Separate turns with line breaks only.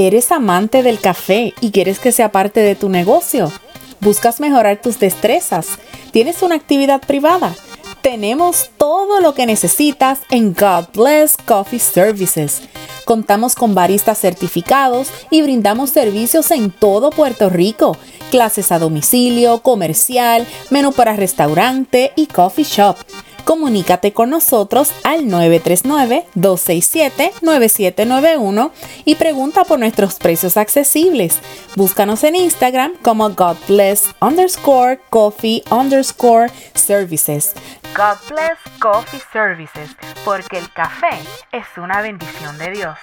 ¿Eres amante del café y quieres que sea parte de tu negocio? ¿Buscas mejorar tus destrezas? ¿Tienes una actividad privada? Tenemos todo lo que necesitas en God Bless Coffee Services. Contamos con baristas certificados y brindamos servicios en todo Puerto Rico. Clases a domicilio, comercial, menú para restaurante y coffee shop comunícate con nosotros al 939-267-9791 y pregunta por nuestros precios accesibles. Búscanos en Instagram como God underscore coffee underscore services. God bless coffee services, porque el café es una bendición de Dios.